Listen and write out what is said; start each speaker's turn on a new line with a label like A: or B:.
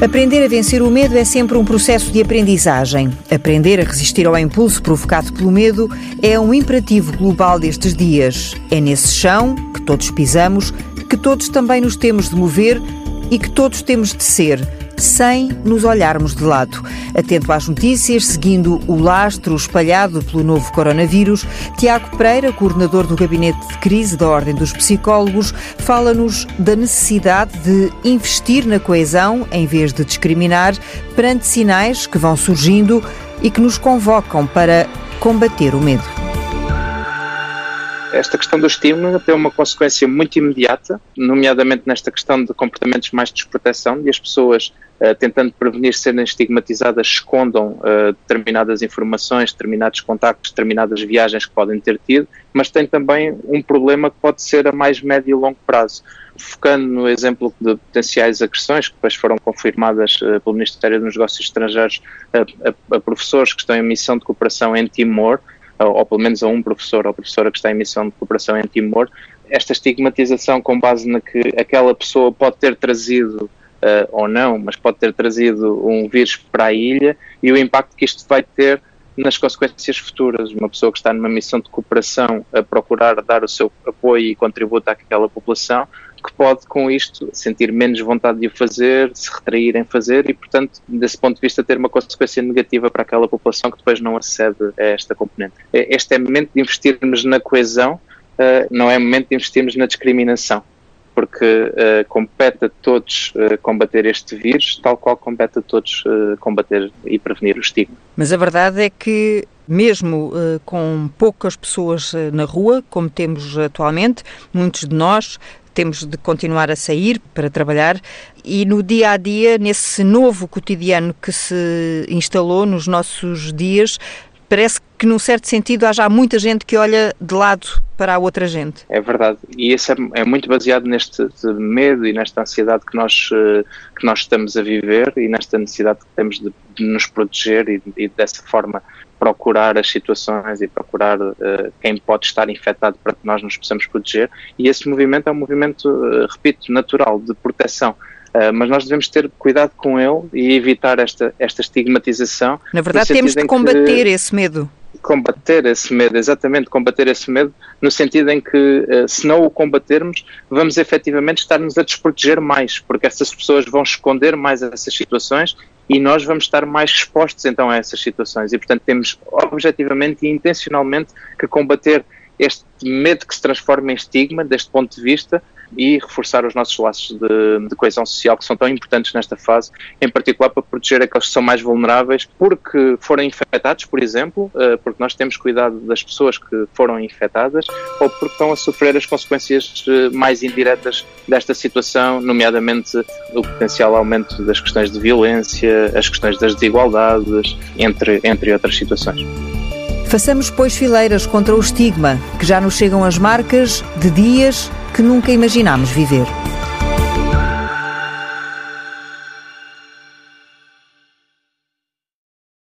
A: Aprender a vencer o medo é sempre um processo de aprendizagem. Aprender a resistir ao impulso provocado pelo medo é um imperativo global destes dias. É nesse chão que todos pisamos, que todos também nos temos de mover e que todos temos de ser sem nos olharmos de lado. Atento às notícias, seguindo o lastro espalhado pelo novo coronavírus, Tiago Pereira, coordenador do Gabinete de Crise da Ordem dos Psicólogos, fala-nos da necessidade de investir na coesão em vez de discriminar perante sinais que vão surgindo e que nos convocam para combater o medo
B: esta questão do estímulo tem uma consequência muito imediata, nomeadamente nesta questão de comportamentos mais de desproteção, e as pessoas, tentando prevenir serem estigmatizadas, escondam uh, determinadas informações, determinados contactos, determinadas viagens que podem ter tido, mas tem também um problema que pode ser a mais médio e longo prazo. Focando no exemplo de potenciais agressões, que depois foram confirmadas uh, pelo Ministério dos Negócios Estrangeiros a, a, a professores que estão em missão de cooperação em Timor, ou, ou, pelo menos a um professor ou professora que está em missão de cooperação em Timor, esta estigmatização com base na que aquela pessoa pode ter trazido, uh, ou não, mas pode ter trazido um vírus para a ilha e o impacto que isto vai ter nas consequências futuras. Uma pessoa que está numa missão de cooperação a procurar dar o seu apoio e contributo àquela população que pode, com isto, sentir menos vontade de o fazer, se retrair em fazer e, portanto, desse ponto de vista, ter uma consequência negativa para aquela população que depois não acede a esta componente. Este é momento de investirmos na coesão, eh, não é momento de investirmos na discriminação porque uh, compete a todos uh, combater este vírus, tal qual compete a todos uh, combater e prevenir o estigma.
A: Mas a verdade é que, mesmo com poucas pessoas na rua, como temos atualmente, muitos de nós temos de continuar a sair para trabalhar e no dia a dia, nesse novo cotidiano que se instalou nos nossos dias, parece que, num certo sentido, há já muita gente que olha de lado para a outra gente.
B: É verdade. E isso é, é muito baseado neste medo e nesta ansiedade que nós, eh, que nós estamos a viver e nesta necessidade que temos de, de nos proteger e, e, dessa forma procurar as situações e procurar uh, quem pode estar infectado para que nós nos possamos proteger. E esse movimento é um movimento, uh, repito, natural, de proteção. Uh, mas nós devemos ter cuidado com ele e evitar esta, esta estigmatização.
A: Na verdade, temos de combater esse medo
B: combater esse medo, exatamente combater esse medo, no sentido em que eh, se não o combatermos, vamos efetivamente estar-nos a desproteger mais, porque essas pessoas vão esconder mais essas situações e nós vamos estar mais expostos então a essas situações. E portanto temos objetivamente e intencionalmente que combater este medo que se transforma em estigma, deste ponto de vista, e reforçar os nossos laços de, de, coesão social que são tão importantes nesta fase, em particular para proteger aqueles que são mais vulneráveis porque foram infectados, por exemplo, uh, porque nós temos cuidado das pessoas que foram infectadas ou porque estão a sofrer as consequências uh, mais indiretas desta situação, nomeadamente o potencial aumento das questões de violência, as questões das desigualdades, entre, entre outras situações.
A: Façamos, pois, fileiras contra o estigma, que já nos chegam as marcas de dias que nunca imaginámos viver.